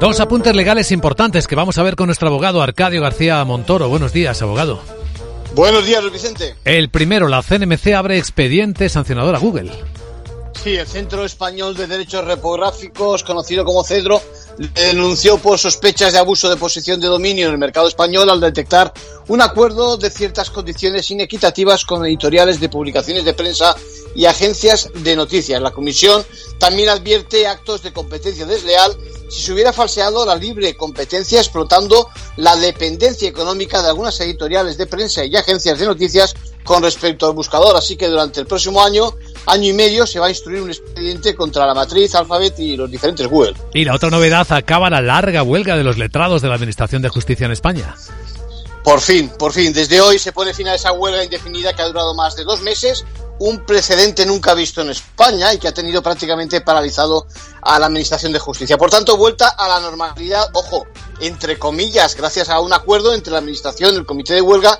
Dos apuntes legales importantes que vamos a ver con nuestro abogado Arcadio García Montoro. Buenos días, abogado. Buenos días, Vicente. El primero, la CNMC abre expediente sancionador a Google. Sí, el Centro Español de Derechos Repográficos, conocido como CEDRO, denunció por sospechas de abuso de posición de dominio en el mercado español al detectar un acuerdo de ciertas condiciones inequitativas con editoriales de publicaciones de prensa y agencias de noticias. La Comisión también advierte actos de competencia desleal si se hubiera falseado la libre competencia explotando la dependencia económica de algunas editoriales de prensa y agencias de noticias con respecto al buscador. Así que durante el próximo año, año y medio, se va a instruir un expediente contra la matriz, Alphabet y los diferentes Google. Y la otra novedad acaba la larga huelga de los letrados de la Administración de Justicia en España. Por fin, por fin. Desde hoy se pone fin a esa huelga indefinida que ha durado más de dos meses, un precedente nunca visto en España y que ha tenido prácticamente paralizado a la Administración de Justicia. Por tanto, vuelta a la normalidad, ojo, entre comillas, gracias a un acuerdo entre la Administración y el Comité de Huelga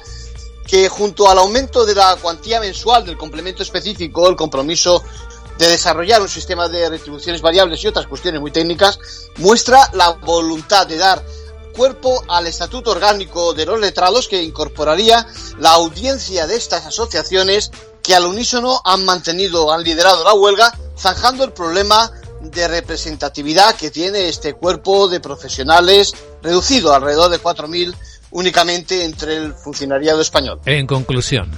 que junto al aumento de la cuantía mensual del complemento específico, el compromiso de desarrollar un sistema de retribuciones variables y otras cuestiones muy técnicas, muestra la voluntad de dar cuerpo al estatuto orgánico de los letrados que incorporaría la audiencia de estas asociaciones que al unísono han mantenido, han liderado la huelga, zanjando el problema de representatividad que tiene este cuerpo de profesionales reducido alrededor de 4.000 únicamente entre el funcionariado español. En conclusión.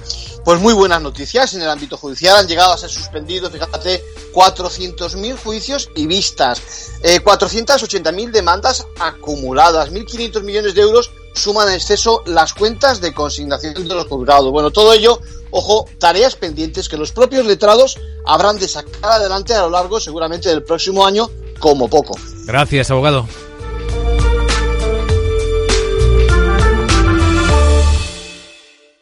Pues muy buenas noticias. En el ámbito judicial han llegado a ser suspendidos, fíjate, 400.000 juicios y vistas, eh, 480.000 demandas acumuladas, 1.500 millones de euros suman en exceso las cuentas de consignación de los juzgados. Bueno, todo ello, ojo, tareas pendientes que los propios letrados habrán de sacar adelante a lo largo seguramente del próximo año como poco. Gracias, abogado.